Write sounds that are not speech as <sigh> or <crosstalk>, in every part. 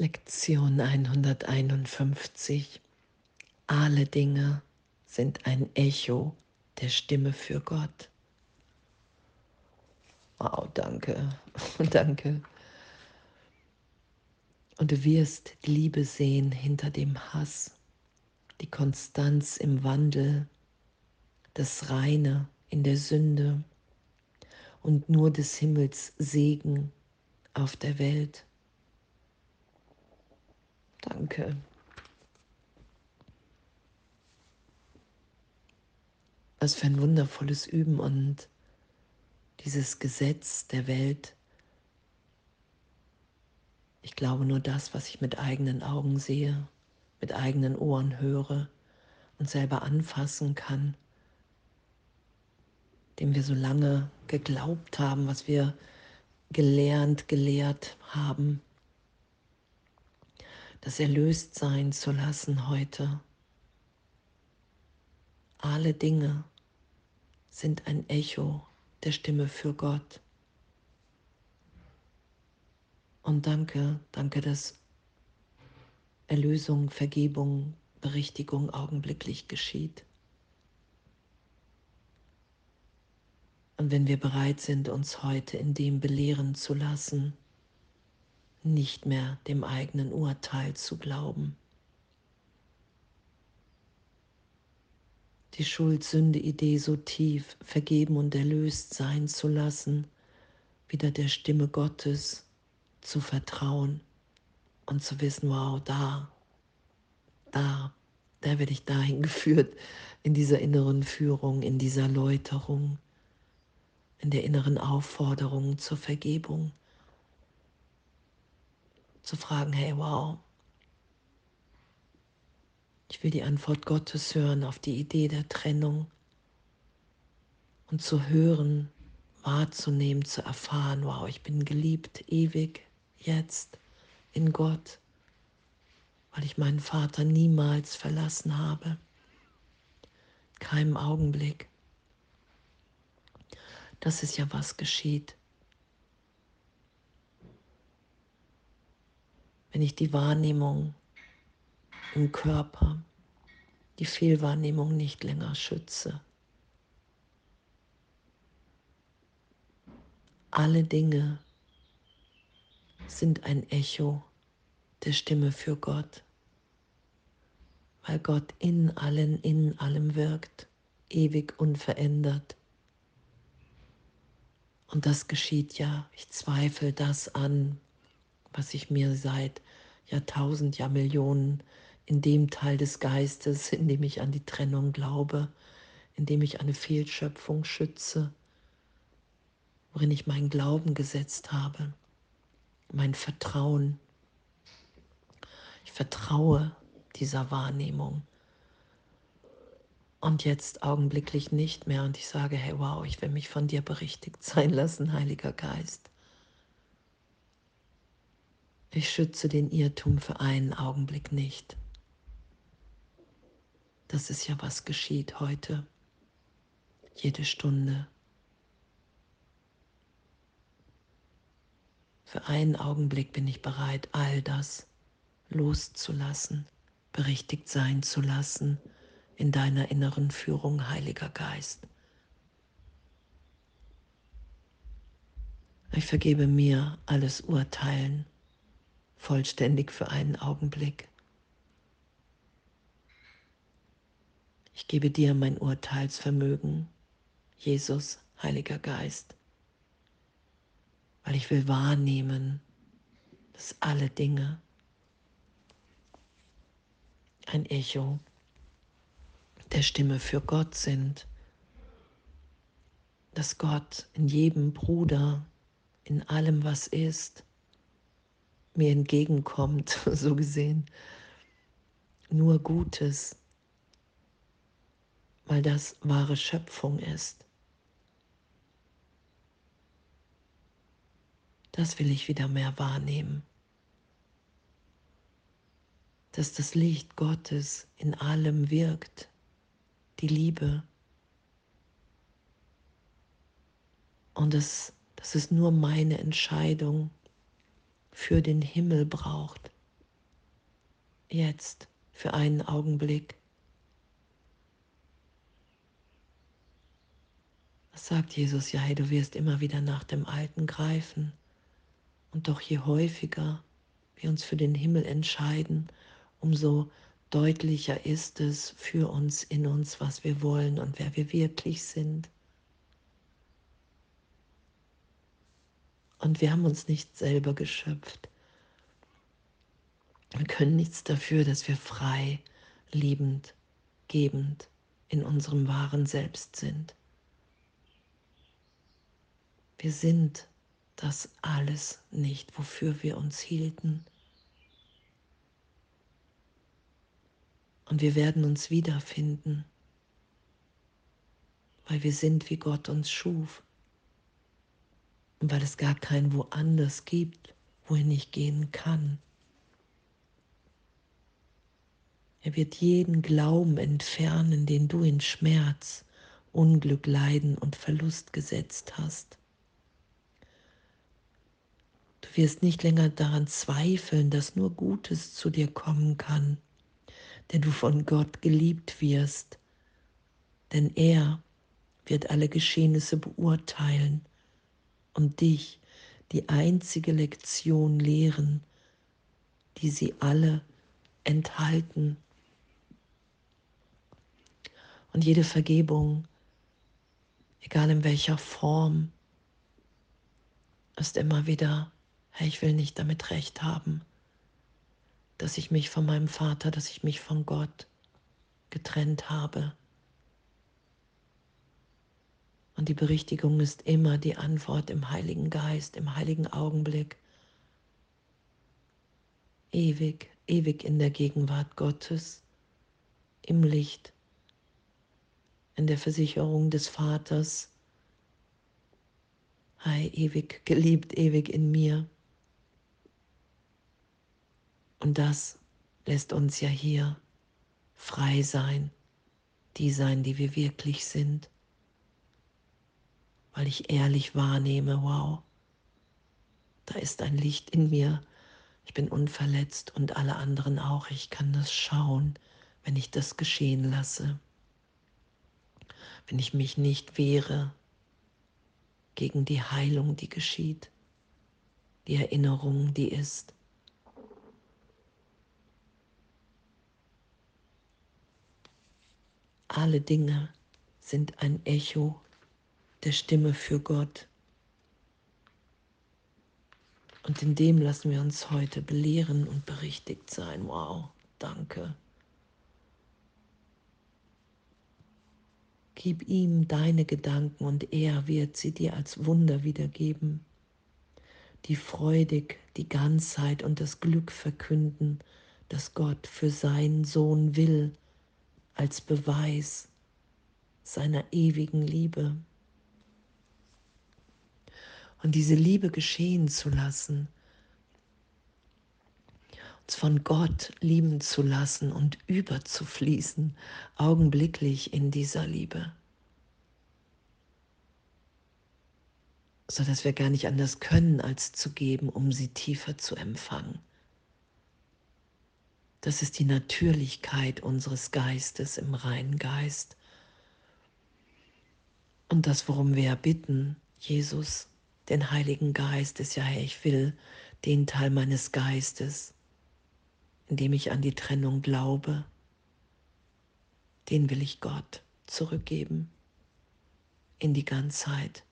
Lektion 151. Alle Dinge sind ein Echo der Stimme für Gott. Wow, danke, <laughs> danke. Und du wirst die Liebe sehen hinter dem Hass, die Konstanz im Wandel, das Reine in der Sünde und nur des Himmels Segen auf der Welt. Danke. Was für ein wundervolles Üben und dieses Gesetz der Welt. Ich glaube nur das, was ich mit eigenen Augen sehe, mit eigenen Ohren höre und selber anfassen kann, dem wir so lange geglaubt haben, was wir gelernt, gelehrt haben das erlöst sein zu lassen heute. Alle Dinge sind ein Echo der Stimme für Gott. Und danke, danke, dass Erlösung, Vergebung, Berichtigung augenblicklich geschieht. Und wenn wir bereit sind, uns heute in dem belehren zu lassen, nicht mehr dem eigenen Urteil zu glauben. Die Schuld-Sünde-Idee so tief vergeben und erlöst sein zu lassen, wieder der Stimme Gottes zu vertrauen und zu wissen, wow, da, da, da werde ich dahin <laughs> geführt, in dieser inneren Führung, in dieser Läuterung, in der inneren Aufforderung zur Vergebung zu fragen, hey, wow, ich will die Antwort Gottes hören auf die Idee der Trennung und zu hören, wahrzunehmen, zu erfahren, wow, ich bin geliebt, ewig, jetzt in Gott, weil ich meinen Vater niemals verlassen habe, keinem Augenblick. Das ist ja, was geschieht. Wenn ich die Wahrnehmung im Körper, die Fehlwahrnehmung nicht länger schütze. Alle Dinge sind ein Echo der Stimme für Gott, weil Gott in allen, in allem wirkt, ewig unverändert. Und das geschieht ja, ich zweifle das an, was ich mir seit Jahrtausend, Jahrmillionen in dem Teil des Geistes, in dem ich an die Trennung glaube, in dem ich eine Fehlschöpfung schütze, worin ich meinen Glauben gesetzt habe, mein Vertrauen. Ich vertraue dieser Wahrnehmung. Und jetzt augenblicklich nicht mehr. Und ich sage, hey, wow, ich will mich von dir berichtigt sein lassen, Heiliger Geist. Ich schütze den Irrtum für einen Augenblick nicht. Das ist ja, was geschieht heute, jede Stunde. Für einen Augenblick bin ich bereit, all das loszulassen, berichtigt sein zu lassen in deiner inneren Führung, Heiliger Geist. Ich vergebe mir alles Urteilen vollständig für einen Augenblick. Ich gebe dir mein Urteilsvermögen, Jesus, Heiliger Geist, weil ich will wahrnehmen, dass alle Dinge ein Echo der Stimme für Gott sind, dass Gott in jedem Bruder, in allem, was ist, mir entgegenkommt, <laughs> so gesehen. Nur Gutes, weil das wahre Schöpfung ist. Das will ich wieder mehr wahrnehmen. Dass das Licht Gottes in allem wirkt, die Liebe. Und dass, dass es nur meine Entscheidung für den Himmel braucht, jetzt, für einen Augenblick. Das sagt Jesus, ja, hey, du wirst immer wieder nach dem Alten greifen. Und doch je häufiger wir uns für den Himmel entscheiden, umso deutlicher ist es für uns in uns, was wir wollen und wer wir wirklich sind. Und wir haben uns nicht selber geschöpft. Wir können nichts dafür, dass wir frei, liebend, gebend in unserem wahren Selbst sind. Wir sind das alles nicht, wofür wir uns hielten. Und wir werden uns wiederfinden, weil wir sind, wie Gott uns schuf. Und weil es gar kein woanders gibt, wohin ich gehen kann. Er wird jeden Glauben entfernen, den du in Schmerz, Unglück, Leiden und Verlust gesetzt hast. Du wirst nicht länger daran zweifeln, dass nur Gutes zu dir kommen kann, denn du von Gott geliebt wirst, denn er wird alle Geschehnisse beurteilen und dich die einzige Lektion lehren, die sie alle enthalten. Und jede Vergebung, egal in welcher Form, ist immer wieder, hey, ich will nicht damit recht haben, dass ich mich von meinem Vater, dass ich mich von Gott getrennt habe. Und die Berichtigung ist immer die Antwort im Heiligen Geist, im heiligen Augenblick. Ewig, ewig in der Gegenwart Gottes, im Licht, in der Versicherung des Vaters. Hei, ewig geliebt, ewig in mir. Und das lässt uns ja hier frei sein, die sein, die wir wirklich sind weil ich ehrlich wahrnehme, wow, da ist ein Licht in mir, ich bin unverletzt und alle anderen auch, ich kann das schauen, wenn ich das geschehen lasse, wenn ich mich nicht wehre gegen die Heilung, die geschieht, die Erinnerung, die ist. Alle Dinge sind ein Echo der Stimme für Gott. Und in dem lassen wir uns heute belehren und berichtigt sein. Wow, danke. Gib ihm deine Gedanken und er wird sie dir als Wunder wiedergeben, die freudig die Ganzheit und das Glück verkünden, das Gott für seinen Sohn will, als Beweis seiner ewigen Liebe und diese Liebe geschehen zu lassen, uns von Gott lieben zu lassen und überzufließen, augenblicklich in dieser Liebe. sodass wir gar nicht anders können, als zu geben, um sie tiefer zu empfangen. Das ist die Natürlichkeit unseres Geistes im reinen Geist. Und das, worum wir bitten, Jesus, den Heiligen Geist ist ja, hey, ich will den Teil meines Geistes, in dem ich an die Trennung glaube, den will ich Gott zurückgeben in die Ganzheit.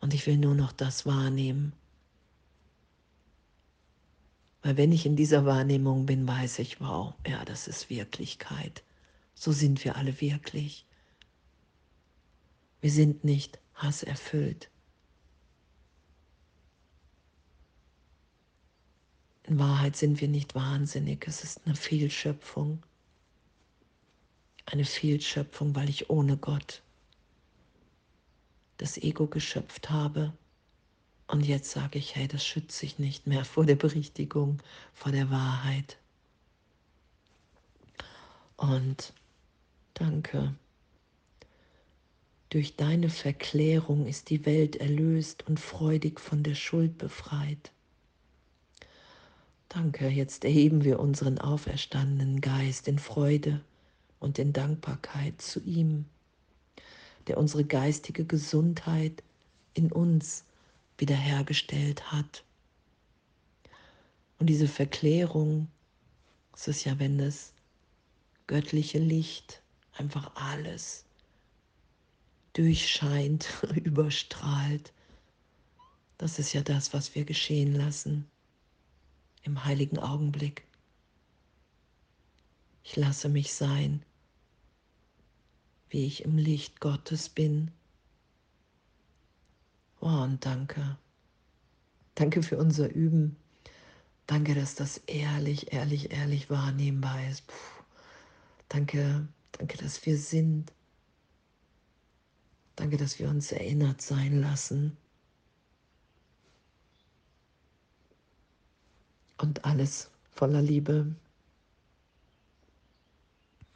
Und ich will nur noch das wahrnehmen. Weil wenn ich in dieser Wahrnehmung bin, weiß ich, wow, ja, das ist Wirklichkeit. So sind wir alle wirklich. Wir sind nicht Hass erfüllt. In Wahrheit sind wir nicht wahnsinnig, es ist eine Fehlschöpfung. Eine Fehlschöpfung, weil ich ohne Gott das Ego geschöpft habe. Und jetzt sage ich, hey, das schütze ich nicht mehr vor der Berichtigung, vor der Wahrheit. Und danke. Durch deine Verklärung ist die Welt erlöst und freudig von der Schuld befreit. Danke, jetzt erheben wir unseren auferstandenen Geist in Freude und in Dankbarkeit zu ihm, der unsere geistige Gesundheit in uns wiederhergestellt hat. Und diese Verklärung, es ist ja, wenn das göttliche Licht einfach alles durchscheint, <laughs> überstrahlt. Das ist ja das, was wir geschehen lassen im heiligen Augenblick. Ich lasse mich sein, wie ich im Licht Gottes bin. Oh, und danke. Danke für unser Üben. Danke, dass das ehrlich, ehrlich, ehrlich wahrnehmbar ist. Puh. Danke, danke, dass wir sind. Danke, dass wir uns erinnert sein lassen. Und alles voller Liebe.